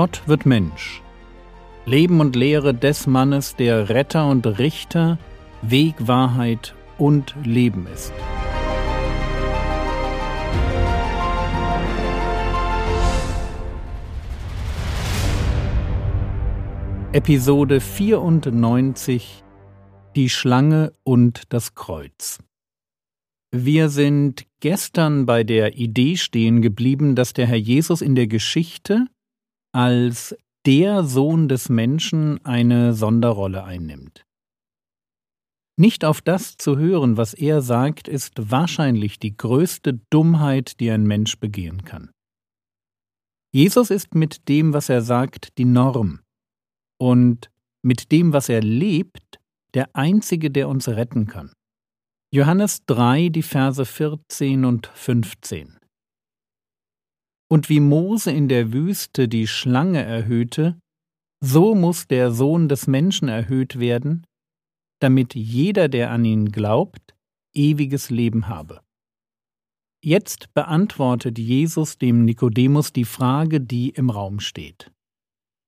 Gott wird Mensch. Leben und Lehre des Mannes, der Retter und Richter, Weg, Wahrheit und Leben ist. Episode 94 Die Schlange und das Kreuz Wir sind gestern bei der Idee stehen geblieben, dass der Herr Jesus in der Geschichte als der Sohn des Menschen eine Sonderrolle einnimmt. Nicht auf das zu hören, was er sagt, ist wahrscheinlich die größte Dummheit, die ein Mensch begehen kann. Jesus ist mit dem, was er sagt, die Norm und mit dem, was er lebt, der Einzige, der uns retten kann. Johannes 3, die Verse 14 und 15. Und wie Mose in der Wüste die Schlange erhöhte, so muss der Sohn des Menschen erhöht werden, damit jeder, der an ihn glaubt, ewiges Leben habe. Jetzt beantwortet Jesus dem Nikodemus die Frage, die im Raum steht.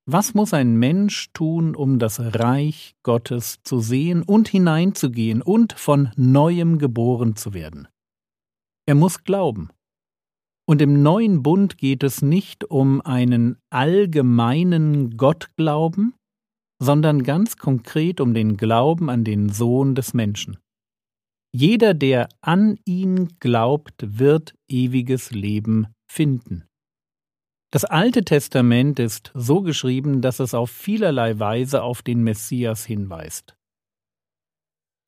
Was muss ein Mensch tun, um das Reich Gottes zu sehen und hineinzugehen und von neuem geboren zu werden? Er muss glauben. Und im neuen Bund geht es nicht um einen allgemeinen Gottglauben, sondern ganz konkret um den Glauben an den Sohn des Menschen. Jeder, der an ihn glaubt, wird ewiges Leben finden. Das Alte Testament ist so geschrieben, dass es auf vielerlei Weise auf den Messias hinweist.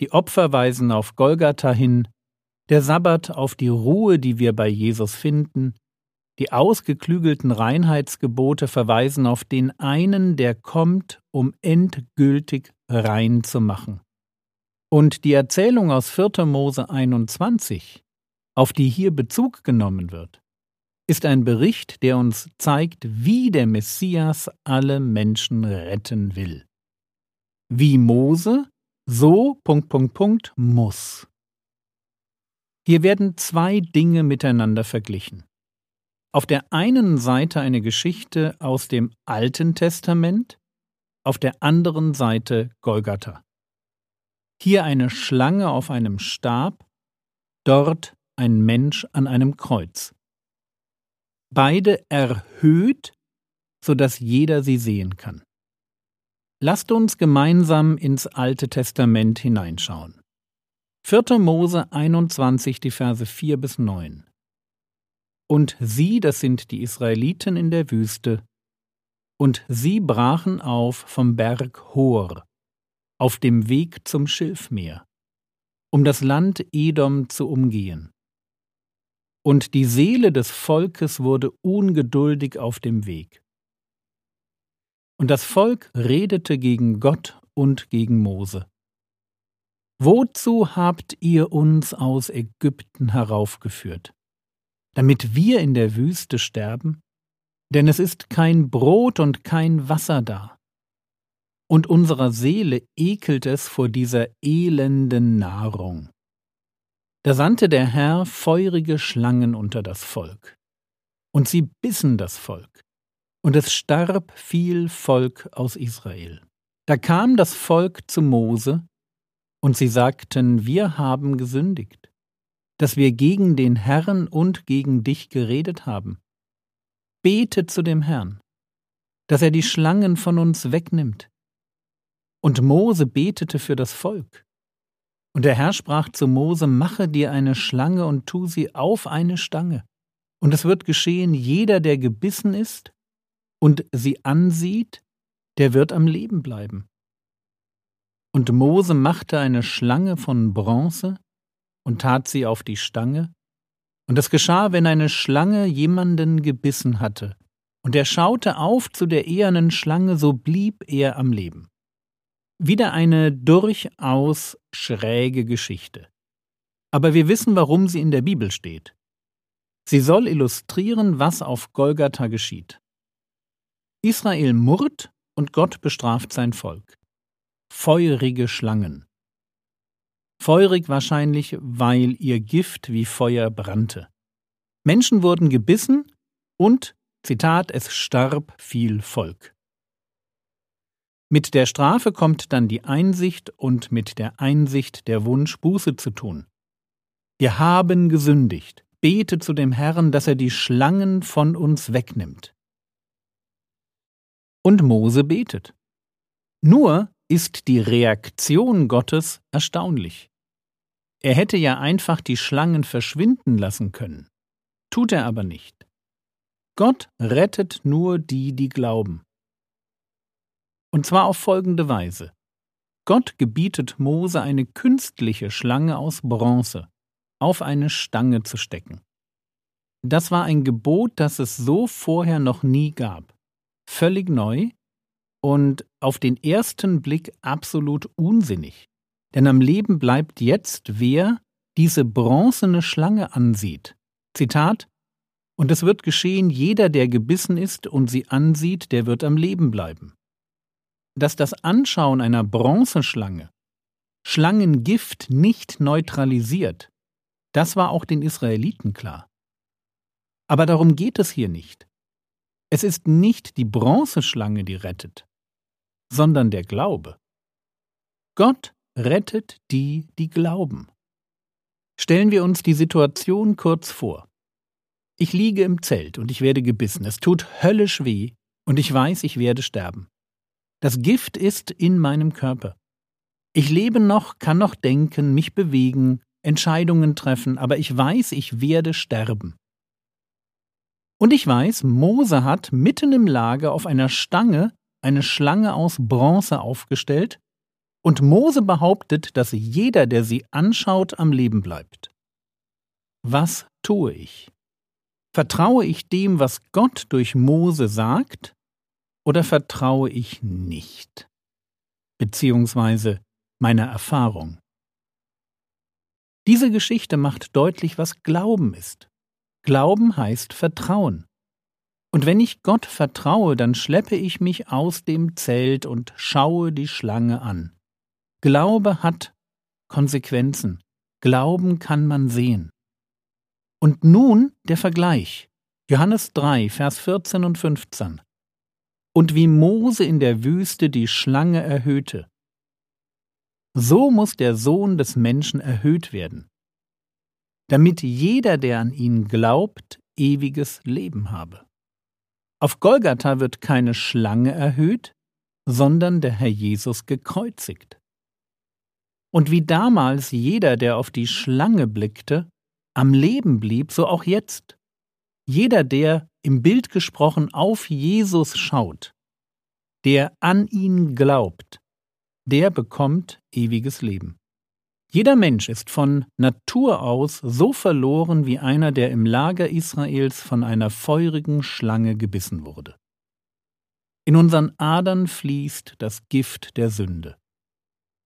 Die Opfer weisen auf Golgatha hin, der Sabbat auf die Ruhe, die wir bei Jesus finden, die ausgeklügelten Reinheitsgebote verweisen auf den einen, der kommt, um endgültig rein zu machen. Und die Erzählung aus 4. Mose 21, auf die hier Bezug genommen wird, ist ein Bericht, der uns zeigt, wie der Messias alle Menschen retten will. Wie Mose, so Punkt, Punkt, Punkt muss. Hier werden zwei Dinge miteinander verglichen. Auf der einen Seite eine Geschichte aus dem Alten Testament, auf der anderen Seite Golgatha. Hier eine Schlange auf einem Stab, dort ein Mensch an einem Kreuz. Beide erhöht, so dass jeder sie sehen kann. Lasst uns gemeinsam ins Alte Testament hineinschauen. 4. Mose 21, die Verse 4 bis 9. Und sie, das sind die Israeliten in der Wüste, und sie brachen auf vom Berg Hor, auf dem Weg zum Schilfmeer, um das Land Edom zu umgehen. Und die Seele des Volkes wurde ungeduldig auf dem Weg. Und das Volk redete gegen Gott und gegen Mose. Wozu habt ihr uns aus Ägypten heraufgeführt? Damit wir in der Wüste sterben? Denn es ist kein Brot und kein Wasser da. Und unserer Seele ekelt es vor dieser elenden Nahrung. Da sandte der Herr feurige Schlangen unter das Volk. Und sie bissen das Volk. Und es starb viel Volk aus Israel. Da kam das Volk zu Mose und sie sagten, wir haben gesündigt, dass wir gegen den Herrn und gegen dich geredet haben. Bete zu dem Herrn, dass er die Schlangen von uns wegnimmt. Und Mose betete für das Volk. Und der Herr sprach zu Mose, mache dir eine Schlange und tu sie auf eine Stange. Und es wird geschehen, jeder, der gebissen ist und sie ansieht, der wird am Leben bleiben. Und Mose machte eine Schlange von Bronze und tat sie auf die Stange. Und es geschah, wenn eine Schlange jemanden gebissen hatte, und er schaute auf zu der ehernen Schlange, so blieb er am Leben. Wieder eine durchaus schräge Geschichte. Aber wir wissen, warum sie in der Bibel steht. Sie soll illustrieren, was auf Golgatha geschieht. Israel murrt und Gott bestraft sein Volk feurige Schlangen. Feurig wahrscheinlich, weil ihr Gift wie Feuer brannte. Menschen wurden gebissen und Zitat, es starb viel Volk. Mit der Strafe kommt dann die Einsicht und mit der Einsicht der Wunsch, Buße zu tun. Wir haben gesündigt. Bete zu dem Herrn, dass er die Schlangen von uns wegnimmt. Und Mose betet. Nur ist die Reaktion Gottes erstaunlich. Er hätte ja einfach die Schlangen verschwinden lassen können. Tut er aber nicht. Gott rettet nur die, die glauben. Und zwar auf folgende Weise. Gott gebietet Mose eine künstliche Schlange aus Bronze auf eine Stange zu stecken. Das war ein Gebot, das es so vorher noch nie gab. Völlig neu und auf den ersten Blick absolut unsinnig. Denn am Leben bleibt jetzt, wer diese bronzene Schlange ansieht. Zitat Und es wird geschehen, jeder, der gebissen ist und sie ansieht, der wird am Leben bleiben. Dass das Anschauen einer Bronzeschlange Schlangengift nicht neutralisiert, das war auch den Israeliten klar. Aber darum geht es hier nicht. Es ist nicht die Bronzeschlange, die rettet, sondern der Glaube. Gott rettet die, die glauben. Stellen wir uns die Situation kurz vor. Ich liege im Zelt und ich werde gebissen. Es tut höllisch weh und ich weiß, ich werde sterben. Das Gift ist in meinem Körper. Ich lebe noch, kann noch denken, mich bewegen, Entscheidungen treffen, aber ich weiß, ich werde sterben. Und ich weiß, Mose hat mitten im Lager auf einer Stange eine Schlange aus Bronze aufgestellt, und Mose behauptet, dass jeder, der sie anschaut, am Leben bleibt. Was tue ich? Vertraue ich dem, was Gott durch Mose sagt, oder vertraue ich nicht? Beziehungsweise meiner Erfahrung. Diese Geschichte macht deutlich, was Glauben ist. Glauben heißt Vertrauen. Und wenn ich Gott vertraue, dann schleppe ich mich aus dem Zelt und schaue die Schlange an. Glaube hat Konsequenzen. Glauben kann man sehen. Und nun der Vergleich. Johannes 3, Vers 14 und 15. Und wie Mose in der Wüste die Schlange erhöhte, so muss der Sohn des Menschen erhöht werden, damit jeder, der an ihn glaubt, ewiges Leben habe. Auf Golgatha wird keine Schlange erhöht, sondern der Herr Jesus gekreuzigt. Und wie damals jeder, der auf die Schlange blickte, am Leben blieb, so auch jetzt. Jeder, der im Bild gesprochen auf Jesus schaut, der an ihn glaubt, der bekommt ewiges Leben. Jeder Mensch ist von Natur aus so verloren wie einer, der im Lager Israels von einer feurigen Schlange gebissen wurde. In unseren Adern fließt das Gift der Sünde.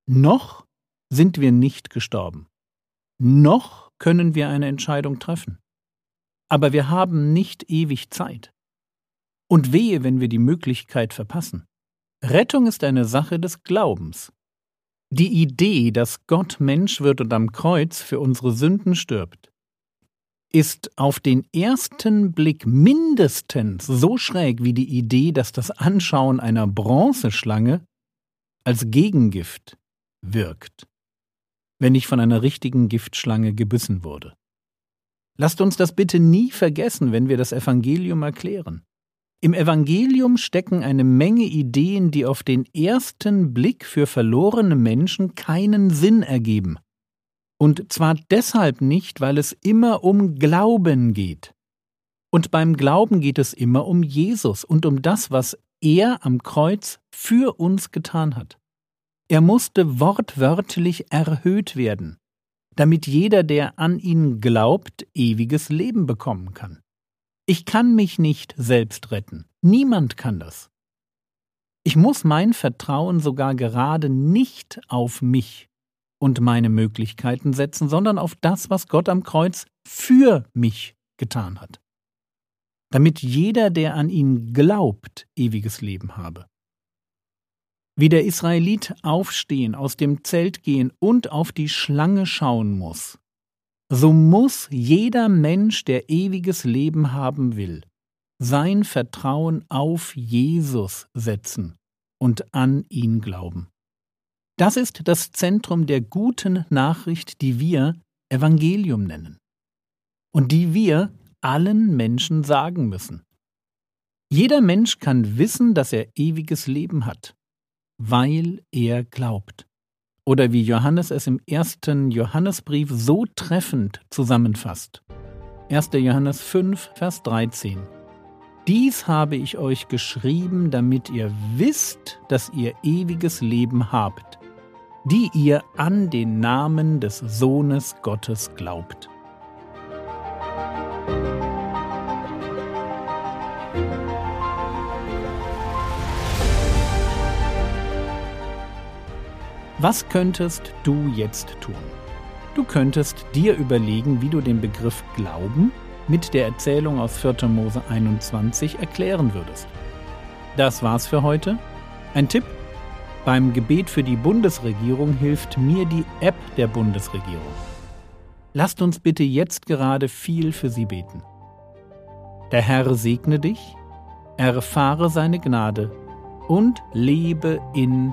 Noch sind wir nicht gestorben. Noch können wir eine Entscheidung treffen. Aber wir haben nicht ewig Zeit. Und wehe, wenn wir die Möglichkeit verpassen. Rettung ist eine Sache des Glaubens. Die Idee, dass Gott Mensch wird und am Kreuz für unsere Sünden stirbt, ist auf den ersten Blick mindestens so schräg wie die Idee, dass das Anschauen einer Bronzeschlange als Gegengift wirkt, wenn ich von einer richtigen Giftschlange gebissen wurde. Lasst uns das bitte nie vergessen, wenn wir das Evangelium erklären. Im Evangelium stecken eine Menge Ideen, die auf den ersten Blick für verlorene Menschen keinen Sinn ergeben. Und zwar deshalb nicht, weil es immer um Glauben geht. Und beim Glauben geht es immer um Jesus und um das, was er am Kreuz für uns getan hat. Er musste wortwörtlich erhöht werden, damit jeder, der an ihn glaubt, ewiges Leben bekommen kann. Ich kann mich nicht selbst retten. Niemand kann das. Ich muss mein Vertrauen sogar gerade nicht auf mich und meine Möglichkeiten setzen, sondern auf das, was Gott am Kreuz für mich getan hat. Damit jeder, der an ihn glaubt, ewiges Leben habe. Wie der Israelit aufstehen, aus dem Zelt gehen und auf die Schlange schauen muss, so muss jeder Mensch, der ewiges Leben haben will, sein Vertrauen auf Jesus setzen und an ihn glauben. Das ist das Zentrum der guten Nachricht, die wir Evangelium nennen und die wir allen Menschen sagen müssen. Jeder Mensch kann wissen, dass er ewiges Leben hat, weil er glaubt. Oder wie Johannes es im ersten Johannesbrief so treffend zusammenfasst. 1. Johannes 5, Vers 13. Dies habe ich euch geschrieben, damit ihr wisst, dass ihr ewiges Leben habt, die ihr an den Namen des Sohnes Gottes glaubt. Was könntest du jetzt tun? Du könntest dir überlegen, wie du den Begriff Glauben mit der Erzählung aus 4. Mose 21 erklären würdest. Das war's für heute. Ein Tipp: Beim Gebet für die Bundesregierung hilft mir die App der Bundesregierung. Lasst uns bitte jetzt gerade viel für sie beten. Der Herr segne dich, erfahre seine Gnade und lebe in